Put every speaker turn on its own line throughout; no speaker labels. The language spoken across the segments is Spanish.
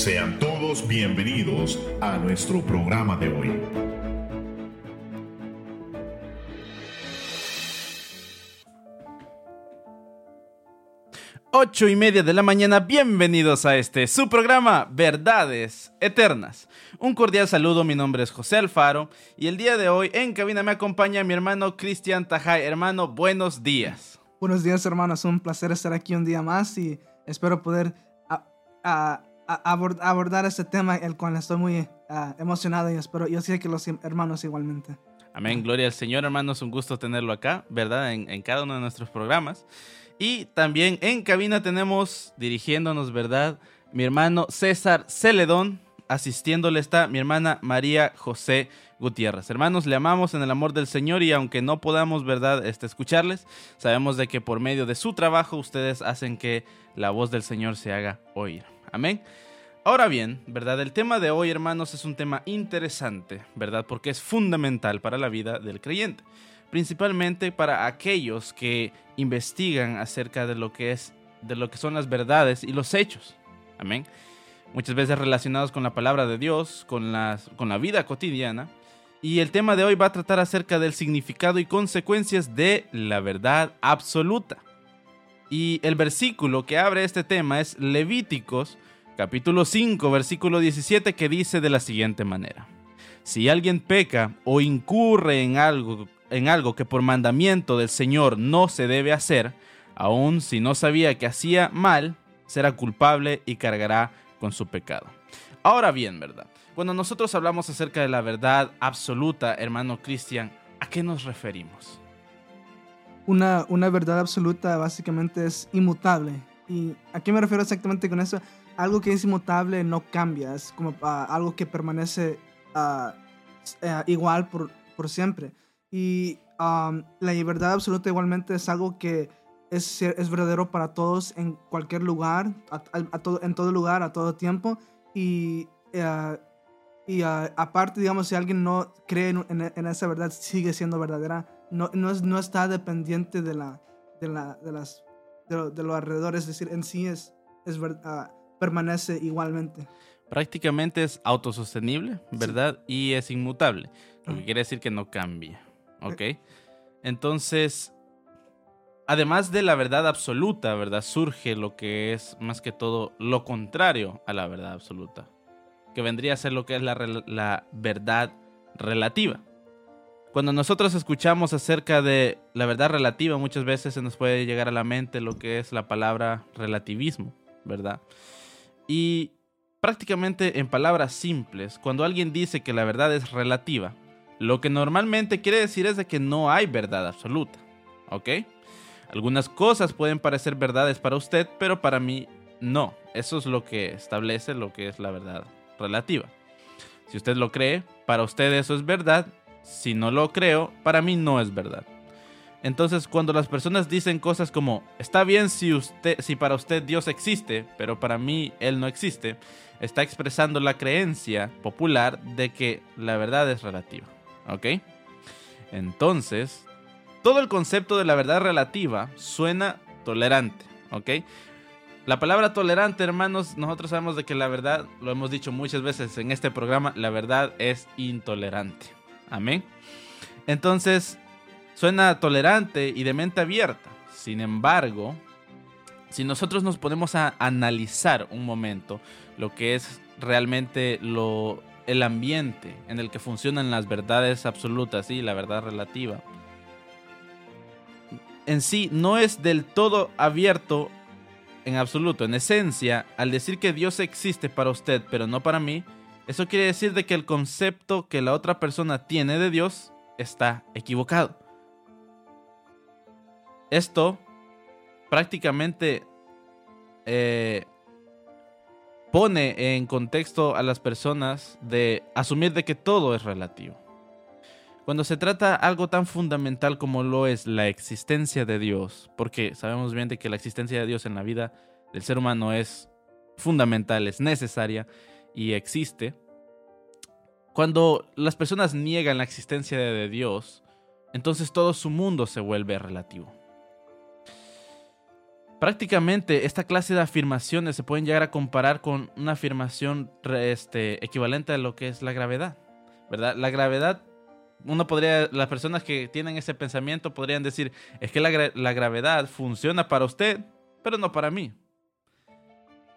Sean todos bienvenidos a nuestro programa de hoy.
Ocho y media de la mañana, bienvenidos a este, su programa Verdades Eternas. Un cordial saludo, mi nombre es José Alfaro y el día de hoy en cabina me acompaña mi hermano Cristian Tajay. Hermano, buenos días.
Buenos días, hermanos. Un placer estar aquí un día más y espero poder abordar este tema, el cual estoy muy ah, emocionado y espero, yo sé que los hermanos igualmente.
Amén, gloria al Señor, hermanos, un gusto tenerlo acá, ¿verdad? En, en cada uno de nuestros programas. Y también en cabina tenemos, dirigiéndonos, ¿verdad? Mi hermano César Celedón, asistiéndole está mi hermana María José Gutiérrez. Hermanos, le amamos en el amor del Señor y aunque no podamos, ¿verdad?, este, escucharles, sabemos de que por medio de su trabajo ustedes hacen que la voz del Señor se haga oír. Amén. Ahora bien, ¿verdad? El tema de hoy, hermanos, es un tema interesante, ¿verdad? Porque es fundamental para la vida del creyente principalmente para aquellos que investigan acerca de lo que es de lo que son las verdades y los hechos. Amén. Muchas veces relacionados con la palabra de Dios, con, las, con la vida cotidiana. Y el tema de hoy va a tratar acerca del significado y consecuencias de la verdad absoluta. Y el versículo que abre este tema es Levíticos capítulo 5, versículo 17, que dice de la siguiente manera. Si alguien peca o incurre en algo en algo que por mandamiento del Señor no se debe hacer, aun si no sabía que hacía mal, será culpable y cargará con su pecado. Ahora bien, ¿verdad? Cuando nosotros hablamos acerca de la verdad absoluta, hermano Cristian, ¿a qué nos referimos?
Una, una verdad absoluta básicamente es inmutable. ¿Y a qué me refiero exactamente con eso? Algo que es inmutable no cambia, es como ah, algo que permanece ah, eh, igual por, por siempre. Y la verdad absoluta igualmente es algo que es, es verdadero para todos en cualquier lugar, a, todo, en todo lugar, a todo tiempo. Y, eh, y aparte, digamos, si alguien no cree en, esa verdad, sigue siendo verdadera. No, no, no está dependiente de, la, de, la, de, las, de, los alrededores, es decir, en sí es, es uh, permanece igualmente.
Prácticamente es autosostenible, ¿verdad? Y es inmutable, lo que quiere decir que no cambia. ¿Ok? Entonces, además de la verdad absoluta, ¿verdad? Surge lo que es más que todo lo contrario a la verdad absoluta, que vendría a ser lo que es la, la verdad relativa. Cuando nosotros escuchamos acerca de la verdad relativa, muchas veces se nos puede llegar a la mente lo que es la palabra relativismo, ¿verdad? Y prácticamente en palabras simples, cuando alguien dice que la verdad es relativa, lo que normalmente quiere decir es de que no hay verdad absoluta. ¿Ok? Algunas cosas pueden parecer verdades para usted, pero para mí no. Eso es lo que establece lo que es la verdad relativa. Si usted lo cree, para usted eso es verdad. Si no lo creo, para mí no es verdad. Entonces, cuando las personas dicen cosas como, está bien si, usted, si para usted Dios existe, pero para mí Él no existe, está expresando la creencia popular de que la verdad es relativa. ¿Ok? Entonces, todo el concepto de la verdad relativa suena tolerante. ¿Ok? La palabra tolerante, hermanos, nosotros sabemos de que la verdad, lo hemos dicho muchas veces en este programa, la verdad es intolerante. Amén. Entonces, suena tolerante y de mente abierta. Sin embargo, si nosotros nos ponemos a analizar un momento lo que es realmente lo el ambiente en el que funcionan las verdades absolutas y la verdad relativa, en sí no es del todo abierto en absoluto. En esencia, al decir que Dios existe para usted, pero no para mí, eso quiere decir de que el concepto que la otra persona tiene de Dios está equivocado. Esto prácticamente eh, pone en contexto a las personas de asumir de que todo es relativo. Cuando se trata algo tan fundamental como lo es la existencia de Dios, porque sabemos bien de que la existencia de Dios en la vida del ser humano es fundamental, es necesaria y existe, cuando las personas niegan la existencia de Dios, entonces todo su mundo se vuelve relativo. Prácticamente esta clase de afirmaciones se pueden llegar a comparar con una afirmación este, equivalente a lo que es la gravedad, ¿verdad? La gravedad, uno podría, las personas que tienen ese pensamiento podrían decir, es que la, la gravedad funciona para usted, pero no para mí.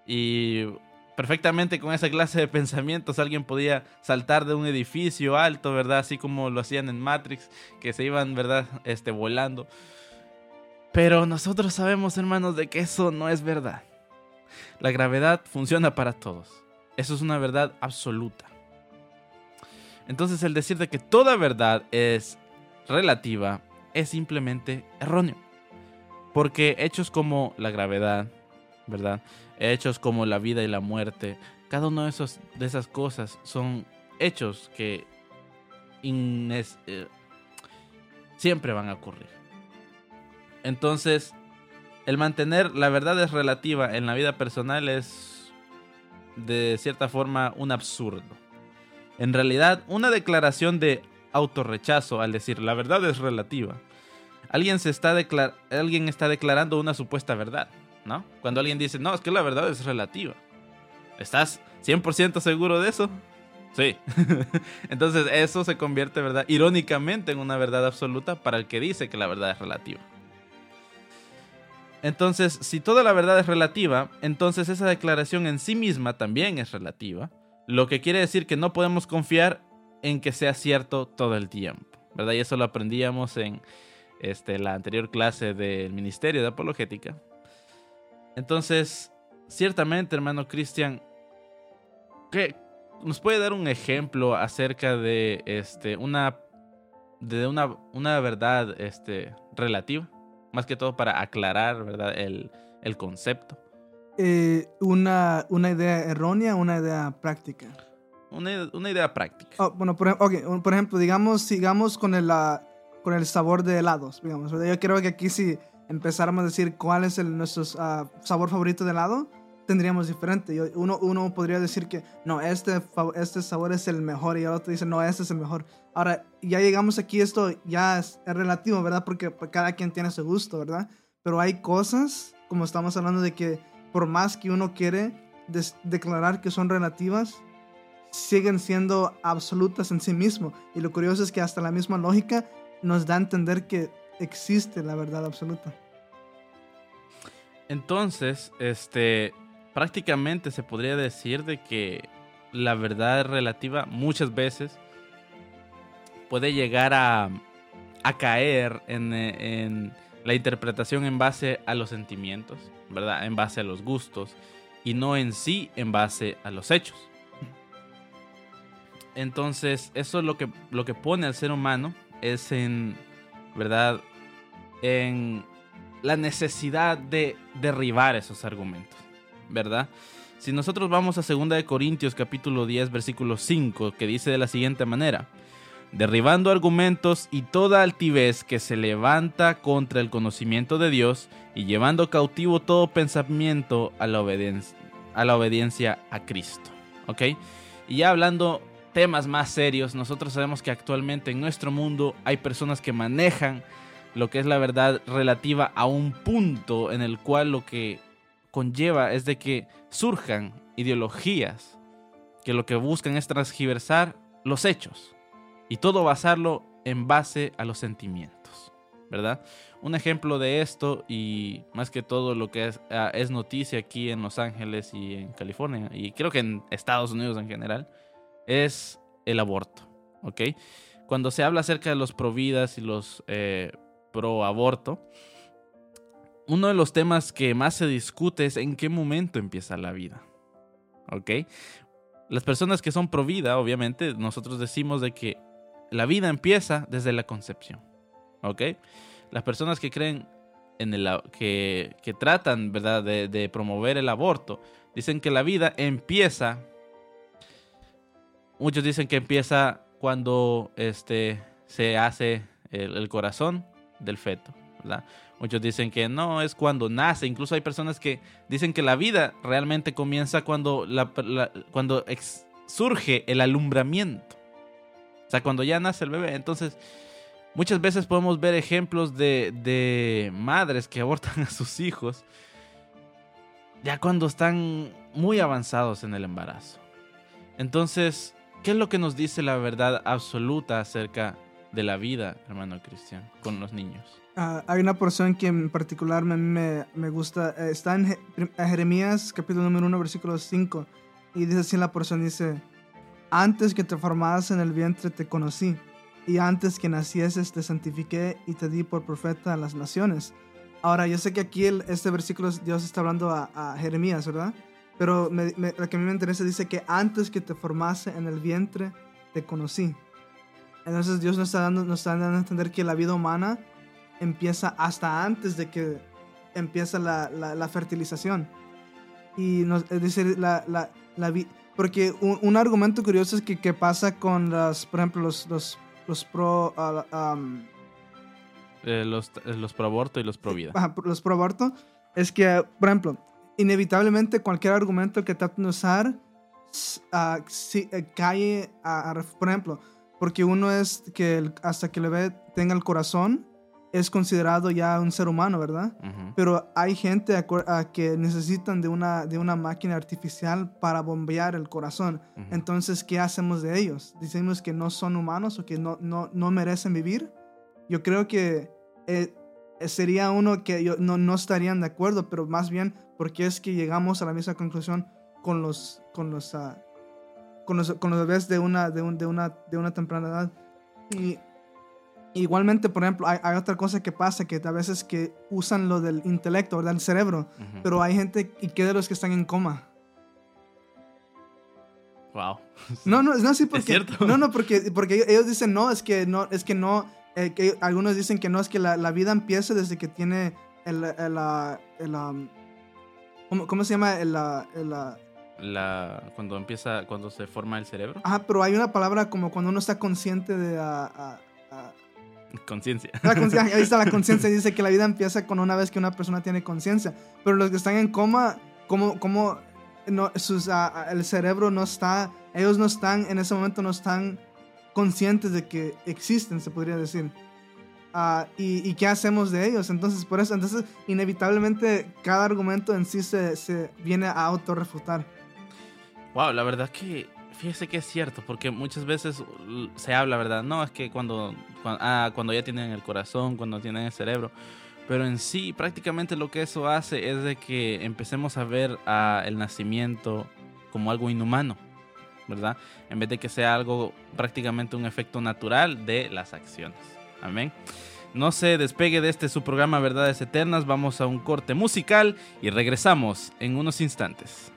Y perfectamente con esa clase de pensamientos alguien podía saltar de un edificio alto, ¿verdad? Así como lo hacían en Matrix, que se iban, ¿verdad? Este, volando. Pero nosotros sabemos, hermanos, de que eso no es verdad. La gravedad funciona para todos. Eso es una verdad absoluta. Entonces el decir de que toda verdad es relativa es simplemente erróneo. Porque hechos como la gravedad, ¿verdad? Hechos como la vida y la muerte, cada una de, esos, de esas cosas son hechos que eh, siempre van a ocurrir. Entonces, el mantener la verdad es relativa en la vida personal es de cierta forma un absurdo. En realidad, una declaración de autorrechazo al decir la verdad es relativa. Alguien, se está, alguien está declarando una supuesta verdad, ¿no? Cuando alguien dice, no, es que la verdad es relativa. ¿Estás 100% seguro de eso? Sí. Entonces eso se convierte, ¿verdad? Irónicamente en una verdad absoluta para el que dice que la verdad es relativa. Entonces, si toda la verdad es relativa, entonces esa declaración en sí misma también es relativa, lo que quiere decir que no podemos confiar en que sea cierto todo el tiempo, ¿verdad? Y eso lo aprendíamos en este, la anterior clase del Ministerio de Apologética. Entonces, ciertamente, hermano Cristian, ¿nos puede dar un ejemplo acerca de este, una, de una, una verdad este, relativa? Más que todo para aclarar, ¿verdad? El, concepto.
Eh, una, una idea errónea, una idea práctica.
Una, una idea práctica.
Oh, bueno, por, por, ejemplo, digamos, sigamos con el, con el sabor de helados. Digamos, Yo creo que aquí si empezáramos a decir cuál es el, nuestro ah, sabor favorito de helado, tendríamos diferente. Uno, uno podría decir que no, este, este sabor es el mejor y el otro dice no, este es el mejor. Ahora, ya llegamos aquí, esto ya es, relativo, ¿verdad? Porque cada quien tiene su gusto, ¿verdad? Pero hay cosas, como estamos hablando de que por más que uno quiere declarar que son relativas, siguen siendo absolutas en sí mismo. Y lo curioso es que hasta la misma lógica nos da a entender que existe la verdad absoluta.
Entonces, este, prácticamente se podría decir de que la verdad relativa muchas veces puede llegar a, caer en, la interpretación en base a los sentimientos, ¿verdad? En base a los gustos y no en sí en base a los hechos. Entonces, eso es lo que, lo que pone al ser humano es en, ¿verdad? En la necesidad de derribar esos argumentos. ¿verdad? Si nosotros vamos a 2 de Corintios capítulo 10 versículo 5 que dice de la siguiente manera: derribando argumentos y toda altivez que se levanta contra el conocimiento de Dios y llevando cautivo todo pensamiento a la obediencia a, la obediencia a Cristo. ¿Ok? Y ya hablando temas más serios, nosotros sabemos que actualmente en nuestro mundo hay personas que manejan lo que es la verdad relativa a un punto en el cual lo que conlleva es de que surjan ideologías que lo que buscan es transgiversar los hechos y todo basarlo en base a los sentimientos, ¿verdad? Un ejemplo de esto y más que todo lo que es, ah, es noticia aquí en Los Ángeles y en California y creo que en Estados Unidos en general es el aborto, ¿ok? Cuando se habla acerca de los pro vidas y los eh, pro aborto, uno de los temas que más se discute es en qué momento empieza la vida. ¿Ok? Las personas que son pro vida, obviamente, nosotros decimos de que la vida empieza desde la concepción. ¿Ok? Las personas que creen en el que, que tratan, ¿verdad?, de, promover el aborto, dicen que la vida empieza. Muchos dicen que empieza cuando este, se hace el, corazón del feto. ¿verdad? Muchos dicen que no, es cuando nace. Incluso hay personas que dicen que la vida realmente comienza cuando, cuando surge el alumbramiento. O sea, cuando ya nace el bebé. Entonces, muchas veces podemos ver ejemplos de, de madres que abortan a sus hijos ya cuando están muy avanzados en el embarazo. Entonces, ¿qué es lo que nos dice la verdad absoluta acerca de la vida, hermano Cristian, con los niños?
Ah, hay una porción que en particular me, me, me gusta. eh, está en Je- Jeremías capítulo número 1, versículo 5. Y dice así la porción, dice, antes que te formaras en el vientre te conocí, y antes que nacieses te santifiqué y te di por profeta a las naciones. Ahora, yo sé que aquí el- este versículo Dios está hablando a, a Jeremías, ¿verdad? Pero me, me- lo que a mí me interesa dice que antes que te formase en el vientre te conocí. Entonces Dios nos está dando, nos está dando a entender que la vida humana empieza hasta antes de que empieza la, la, la fertilización. Y nos, es decir, la, la, la vi- porque un, un argumento curioso es que, que pasa con las, por ejemplo, los, los, los pro, ah, um,
Eh, los, eh, los pro aborto y los pro vida.
ajá, los pro aborto, es que, por ejemplo, inevitablemente cualquier argumento que traten de usar ah, eh, cae a, a por ejemplo, porque uno es que el- hasta que el bebé tenga el corazón es considerado ya un ser humano, ¿verdad? Pero hay gente a que necesitan de una, de una máquina artificial para bombear el corazón. Entonces, ¿qué hacemos de ellos? ¿Decimos que no son humanos o que no, no, no merecen vivir? Yo creo que eh, sería uno que yo, no, no estarían de acuerdo, pero más bien porque es que llegamos a la misma conclusión con los, con los, ah, con los, con los bebés de una, de, un- de una, de una temprana edad. Y igualmente, por ejemplo, hay, hay otra cosa que pasa, que a veces que usan lo del intelecto, ¿verdad? El cerebro,
Ujú.
pero hay gente, ¿y qué de los que están en coma?
Wow.
No, no, no, sí, porque.
cierto.
No, no, porque, porque ellos dicen no, es que no, es que no. eh, que algunos dicen que no, es que la, la vida empieza desde que tiene el. el, el, um, ¿cómo, cómo se llama? Ah, ah,
La, cuando empieza, cuando se forma el cerebro.
ajá, pero hay una palabra como cuando uno está consciente de. ah, ah, ah,
Conciencia.
la conciencia, ahí está la conciencia, dice que la vida empieza con una vez que una persona tiene conciencia. Pero los que están en coma, como, como no, sus, ah, ah, el cerebro no está, ellos no están, en ese momento no están conscientes de que existen, se podría decir. Ah, y, qué hacemos de ellos? Entonces, por eso, entonces, inevitablemente, cada argumento en sí se, se viene a autorrefutar.
Wow, la verdad que fíjese que es cierto, porque muchas veces se habla, ¿verdad? No, es que cuando, cuan- ah, cuando ya tienen el corazón, cuando tienen el cerebro. Pero en sí, prácticamente lo que eso hace es de que empecemos a ver a el nacimiento como algo inhumano, ¿verdad? En vez de que sea algo prácticamente un efecto natural de las acciones. Amén. No se despegue de este su programa Verdades Eternas. Vamos a un corte musical y regresamos en unos instantes.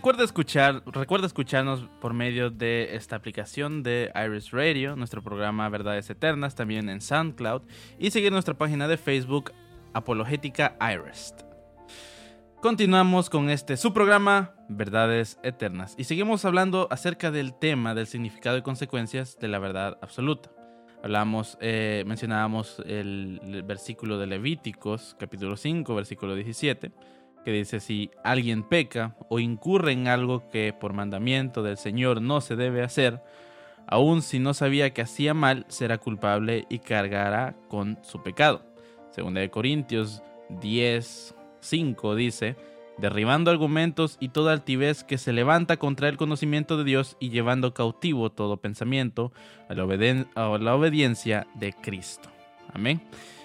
Recuerda escuchar, recuerda escucharnos por medio de esta aplicación de Iris Radio, nuestro programa Verdades Eternas, también en SoundCloud, y seguir nuestra página de Facebook Apologética Iris. Continuamos con este su programa Verdades Eternas y seguimos hablando acerca del tema del significado y consecuencias de la verdad absoluta. Hablamos, eh, mencionábamos el, el versículo de Levíticos, capítulo 5, versículo 17 que dice si alguien peca o incurre en algo que por mandamiento del Señor no se debe hacer, aun si no sabía que hacía mal, será culpable y cargará con su pecado. Segunda de Corintios 10, 5 dice, derribando argumentos y toda altivez que se levanta contra el conocimiento de Dios y llevando cautivo todo pensamiento a la, obeden- a la obediencia de Cristo. Amén.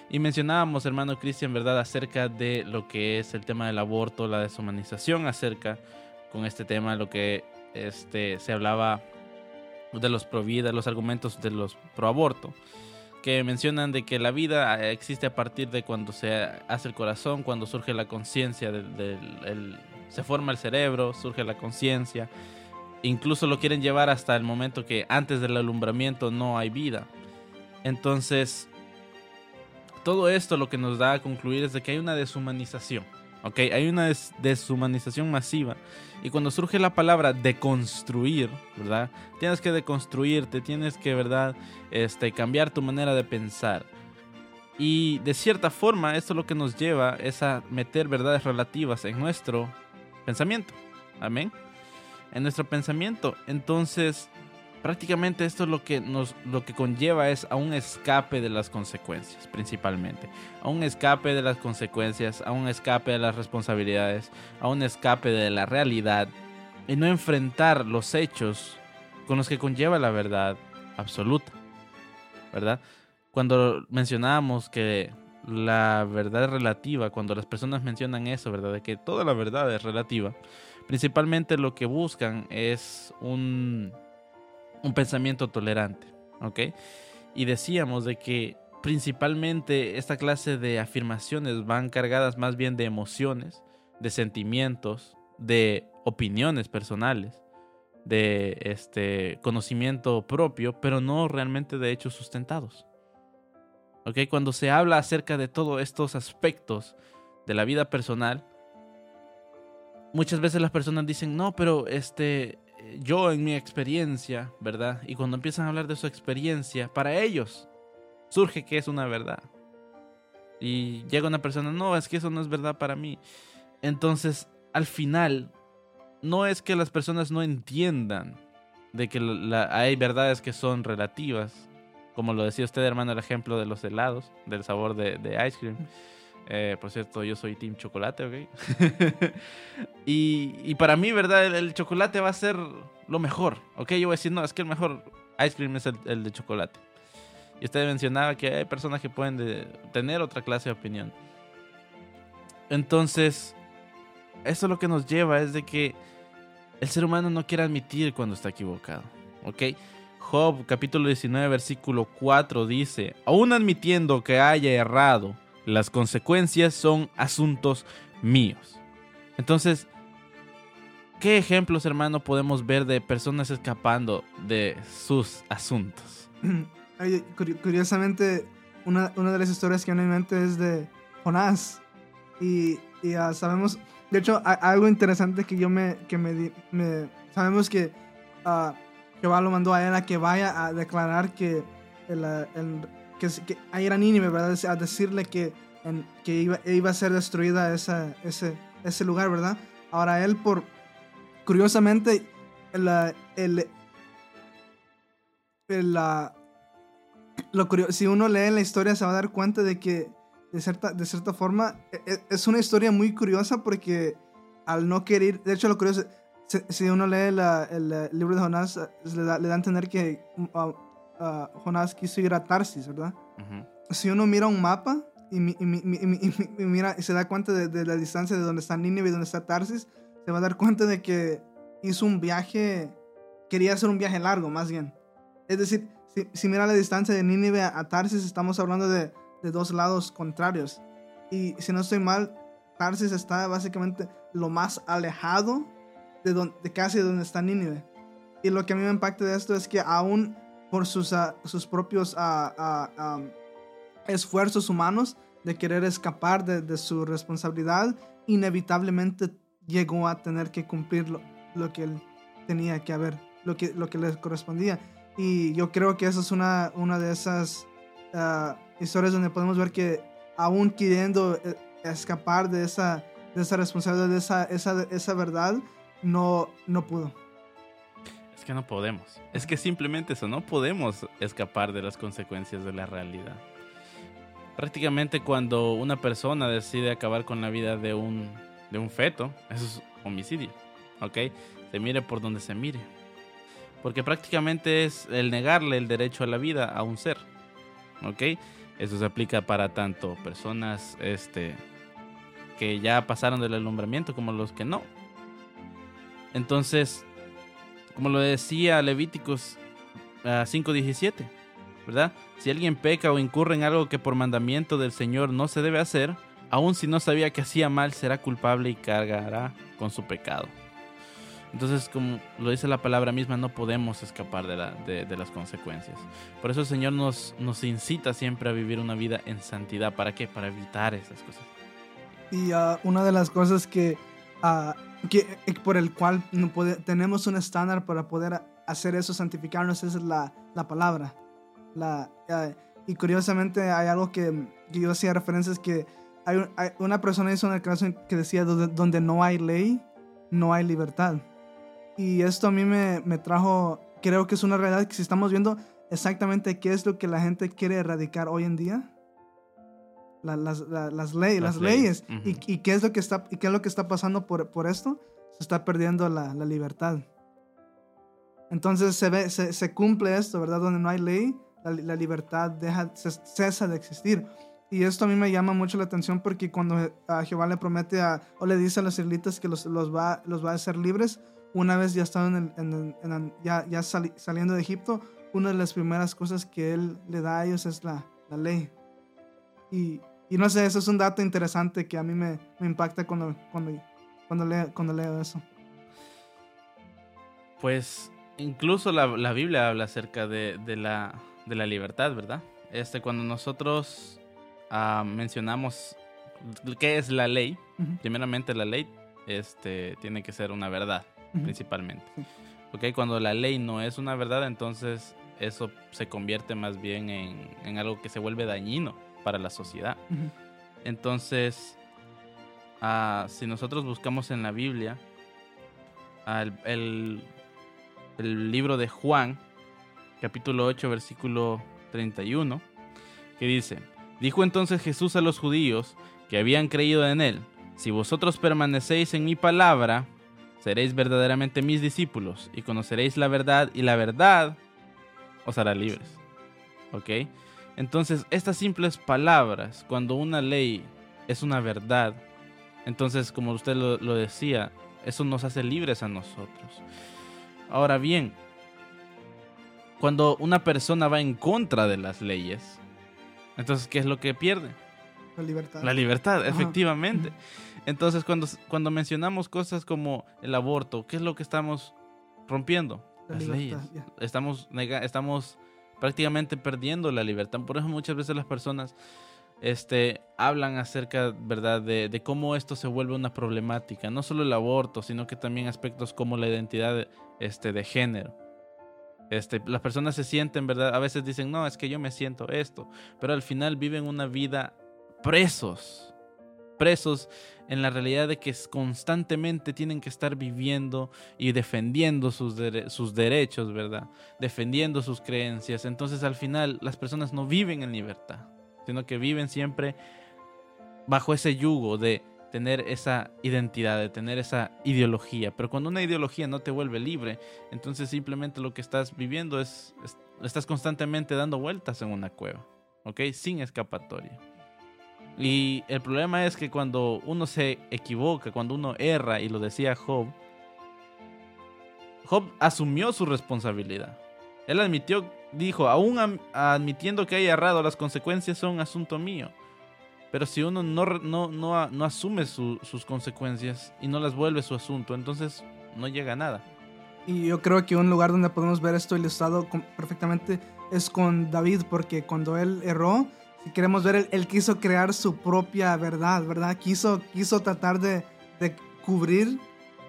Y mencionábamos, hermano Cristian, ¿verdad?, acerca de lo que es el tema del aborto, la deshumanización, acerca con este tema, lo que este, se hablaba de los pro vida, los argumentos de los pro aborto, que mencionan de que la vida eh, existe a partir de cuando se hace el corazón, cuando surge la conciencia, se forma el cerebro, surge la conciencia. Incluso lo quieren llevar hasta el momento que antes del alumbramiento no hay vida. Entonces, todo esto lo que nos da a concluir es de que hay una deshumanización. ¿ok? Hay una des- deshumanización masiva. Y cuando surge la palabra deconstruir, ¿verdad? Tienes que deconstruirte, tienes que, ¿verdad? Este, cambiar tu manera de pensar. Y de cierta forma, esto lo que nos lleva es a meter verdades relativas en nuestro pensamiento. Amén. En nuestro pensamiento. Entonces, prácticamente esto es lo que nos lo que conlleva es a un escape de las consecuencias principalmente. A un escape de las consecuencias a un escape de las responsabilidades a un escape de la realidad y no enfrentar los hechos con los que conlleva la verdad absoluta verdad cuando mencionábamos que la verdad relativa cuando las personas mencionan eso verdad de que toda la verdad es relativa principalmente lo que buscan es un un pensamiento tolerante, ¿ok? Y decíamos de que principalmente esta clase de afirmaciones van cargadas más bien de emociones, de sentimientos, de opiniones personales, de este conocimiento propio, pero no realmente de hechos sustentados. ¿Ok? Cuando se habla acerca de todos estos aspectos de la vida personal, muchas veces las personas dicen, no, pero este, yo en mi experiencia, ¿verdad? Y cuando empiezan a hablar de su experiencia, para ellos surge que es una verdad. Y llega una persona, no, es que eso no es verdad para mí. Entonces, al final, no es que las personas no entiendan de que hay verdades que son relativas, como lo decía usted, hermano, el ejemplo de los helados, del sabor de, de ice cream. Eh, por cierto, yo soy team chocolate, ¿ok? y, para mí, ¿verdad? El, chocolate va a ser lo mejor, ¿ok? Yo voy a decir, no, es que el mejor ice cream es el, de chocolate. Y usted mencionaba que hay personas que pueden de- tener otra clase de opinión. Entonces, eso lo que nos lleva es de que el ser humano no quiere admitir cuando está equivocado, ¿ok? Job capítulo 19 versículo 4 dice, aún admitiendo que haya errado, las consecuencias son asuntos míos. Entonces, ¿qué ejemplos, hermano, podemos ver de personas escapando de sus asuntos?
Curiosamente, una, una de las historias que viene mi mente es de Jonás. Y, y, ah, sabemos, de hecho, algo interesante que yo me, que me, me- sabemos que ah, Jehová lo mandó a él a que vaya a declarar que, el- que, que a ir a Nínive, ¿verdad? A decirle que, en- que iba, iba a ser destruida esa, ese, ese lugar, ¿verdad? Ahora él, por, curiosamente, el, ah, el, ah, lo curio- si uno lee la historia se va a dar cuenta de que de cierta, de cierta forma e- e- es una historia muy curiosa porque al no querer, de hecho lo curioso, si, uno lee la- el, libro de Jonás, le da, le da a entender que ah, Jonás quiso ir a Tarsis, ¿verdad?
Ujú.
Si uno mira un mapa y, mi- y mi- y mi- y mi- y mi- y mira se da cuenta de, de la distancia de donde está Nínive y donde está Tarsis, se va a dar cuenta de que hizo un viaje, quería hacer un viaje largo más bien. Es decir, si, si mira la distancia de Nínive a, a Tarsis, estamos hablando de, de dos lados contrarios. Y si no estoy mal, Tarsis está básicamente lo más alejado de, don- de casi donde está Nínive. Y lo que a mí me impacta de esto es que aún por sus, ah, sus propios ah, am, esfuerzos humanos de querer escapar de, de su responsabilidad, inevitablemente llegó a tener que cumplir lo, lo que él tenía que haber, lo que, lo que le correspondía. Y yo creo que esa es una, una de esas historias donde podemos ver que aún queriendo eh, escapar de esa, de esa responsabilidad, de esa, esa, esa verdad, no, no pudo.
Que no podemos. Es que simplemente eso, no podemos escapar de las consecuencias de la realidad. Prácticamente cuando una persona decide acabar con la vida de un, de un feto, eso es homicidio, ¿ok? Se mire por donde se mire. Porque prácticamente es el negarle el derecho a la vida a un ser, ¿ok? Eso se aplica para tanto personas este, que ya pasaron del alumbramiento como los que no. Entonces, como lo decía Levíticos ah, 5:17, ¿verdad? Si alguien peca o incurre en algo que por mandamiento del Señor no se debe hacer, aun si no sabía que hacía mal, será culpable y cargará con su pecado. Entonces, como lo dice la palabra misma, no podemos escapar de, la- de- de las consecuencias. Por eso el Señor nos, nos incita siempre a vivir una vida en santidad. ¿Para qué? Para evitar esas cosas.
Y ah, una de las cosas que, ah, que eh, por el cual no pode- tenemos un estándar para poder hacer eso, santificarnos, es la, la palabra. La, ah, y curiosamente hay algo que, que yo hacía referencias que hay, hay- una persona hizo una declaración que decía donde, donde no hay ley, no hay libertad. Y esto a mí me, me trajo, creo que es una realidad que si estamos viendo exactamente qué es lo que la gente quiere erradicar hoy en día, la- las, la- las, ley-
Las
las
leyes,
y, y qué es lo que está, y qué es lo que está pasando por, por esto? Se está perdiendo la, la libertad. Entonces se, ve, se, se cumple esto, ¿verdad? Donde no hay ley, la, libertad deja, ce- cesa de existir. Y esto a mí me llama mucho la atención porque cuando a Jehová le promete a, o le dice a los israelitas que los, los, va, los va a hacer libres, una vez ya estaban en en ya, ya sali- saliendo de Egipto, una de las primeras cosas que él le da a ellos es la, la ley. Y, y no sé, eso es un dato interesante que a mí me, me impacta cuando, cuando, cuando, leo, cuando leo eso.
Pues incluso la, la Biblia habla acerca de, de la, de la libertad, ¿verdad? Este, cuando nosotros ah, mencionamos qué es la ley, primeramente la ley este, tiene que ser una verdad, principalmente.
Sí.
¿Ok? Cuando la ley no es una verdad, entonces eso se convierte más bien en, en algo que se vuelve dañino para la sociedad. Entonces, ah, si nosotros buscamos en la Biblia ah, el, el- el libro de Juan, capítulo 8, versículo 31, que dice, dijo entonces Jesús a los judíos que habían creído en él, si vosotros permanecéis en mi palabra, seréis verdaderamente mis discípulos y conoceréis la verdad y la verdad os hará libres. ¿Ok? Entonces, estas simples palabras, cuando una ley es una verdad, entonces, como usted lo, lo decía, eso nos hace libres a nosotros. Ahora bien, cuando una persona va en contra de las leyes, entonces, ¿qué es lo que pierde?
La libertad.
La libertad,
Ajá.
efectivamente. Entonces, cuando, cuando mencionamos cosas como el aborto, ¿qué es lo que estamos rompiendo?
La
Las
libertad,
leyes.
ya.
Estamos, nega- estamos prácticamente perdiendo la libertad. Por eso muchas veces las personas este, hablan acerca, ¿verdad?, de, de cómo esto se vuelve una problemática. No solo el aborto, sino que también aspectos como la identidad este, de género. Este, las personas se sienten, ¿verdad? A veces dicen, no, es que yo me siento esto. Pero al final viven una vida presos. Presos en la realidad de que constantemente tienen que estar viviendo y defendiendo sus, sus derechos, ¿verdad? Defendiendo sus creencias. Entonces al final las personas no viven en libertad, sino que viven siempre bajo ese yugo de tener esa identidad, de tener esa ideología. Pero cuando una ideología no te vuelve libre, entonces simplemente lo que estás viviendo es, es- estás constantemente dando vueltas en una cueva, ¿ok? Sin escapatoria. Y el problema es que cuando uno se equivoca, cuando uno erra, y lo decía Job, Job asumió su responsabilidad. Él admitió, dijo, aún admitiendo que haya errado, las consecuencias son asunto mío. Pero si uno no, no, no, no asume su- sus consecuencias y no las vuelve su asunto, entonces no llega a nada.
Y yo creo que un lugar donde podemos ver esto ilustrado perfectamente es con David, porque cuando él erró, queremos ver, él, él quiso crear su propia verdad, ¿verdad? Quiso, quiso tratar de, de cubrir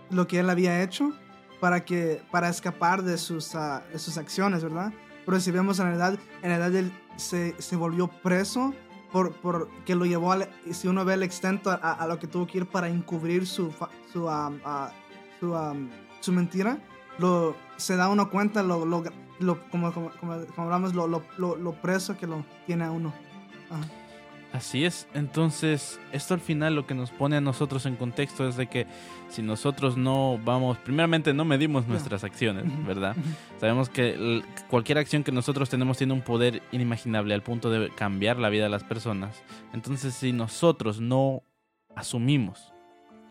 lo que él había hecho para, que, para escapar de sus, ah, de sus acciones, ¿verdad? Pero si vemos en la edad, en la edad él se, se volvió preso por, por que lo llevó, al, si uno ve el extento a, a lo que tuvo que ir para encubrir su, su, am, ah, su, am, su mentira, lo, se da uno cuenta lo, lo, lo- como, como, como, hablamos, lo, lo, lo preso que lo tiene a uno. Ajá.
Así es, entonces esto al final lo que nos pone a nosotros en contexto es de que si nosotros no vamos, primeramente no medimos nuestras acciones, ¿verdad? Sabemos que cualquier acción que nosotros tenemos tiene un poder inimaginable al punto de cambiar la vida de las personas. Entonces si nosotros no asumimos,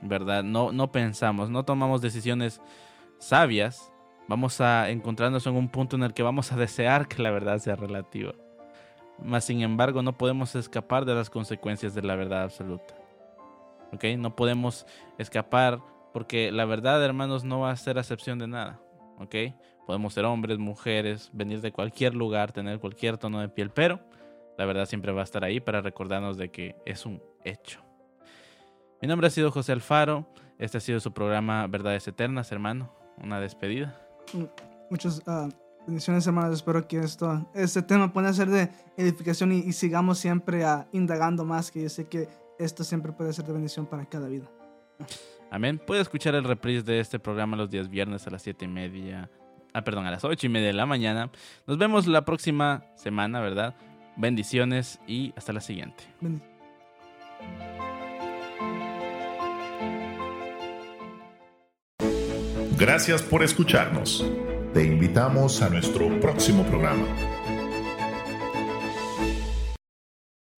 ¿verdad? No, no pensamos, no tomamos decisiones sabias, vamos a encontrarnos en un punto en el que vamos a desear que la verdad sea relativa. Mas sin embargo no podemos escapar de las consecuencias de la verdad absoluta. ¿Ok? No podemos escapar porque la verdad, hermanos, no va a ser acepción de nada. ¿Ok? Podemos ser hombres, mujeres, venir de cualquier lugar, tener cualquier tono de piel, pero la verdad siempre va a estar ahí para recordarnos de que es un hecho. Mi nombre ha sido José Alfaro. Este ha sido su programa Verdades Eternas, hermano. Una despedida.
Muchas ah, bendiciones, hermanos. Espero que esto, este tema pueda ser de edificación y, y sigamos siempre ah, indagando más, que yo sé que esto siempre puede ser de bendición para cada vida.
Amén. Puede escuchar el reprise de este programa los días viernes a las 7 y media. Ah, perdón, a las 8 y media de la mañana. Nos vemos la próxima semana, ¿verdad? Bendiciones y hasta la siguiente.
Gracias por escucharnos. Te invitamos a nuestro próximo programa.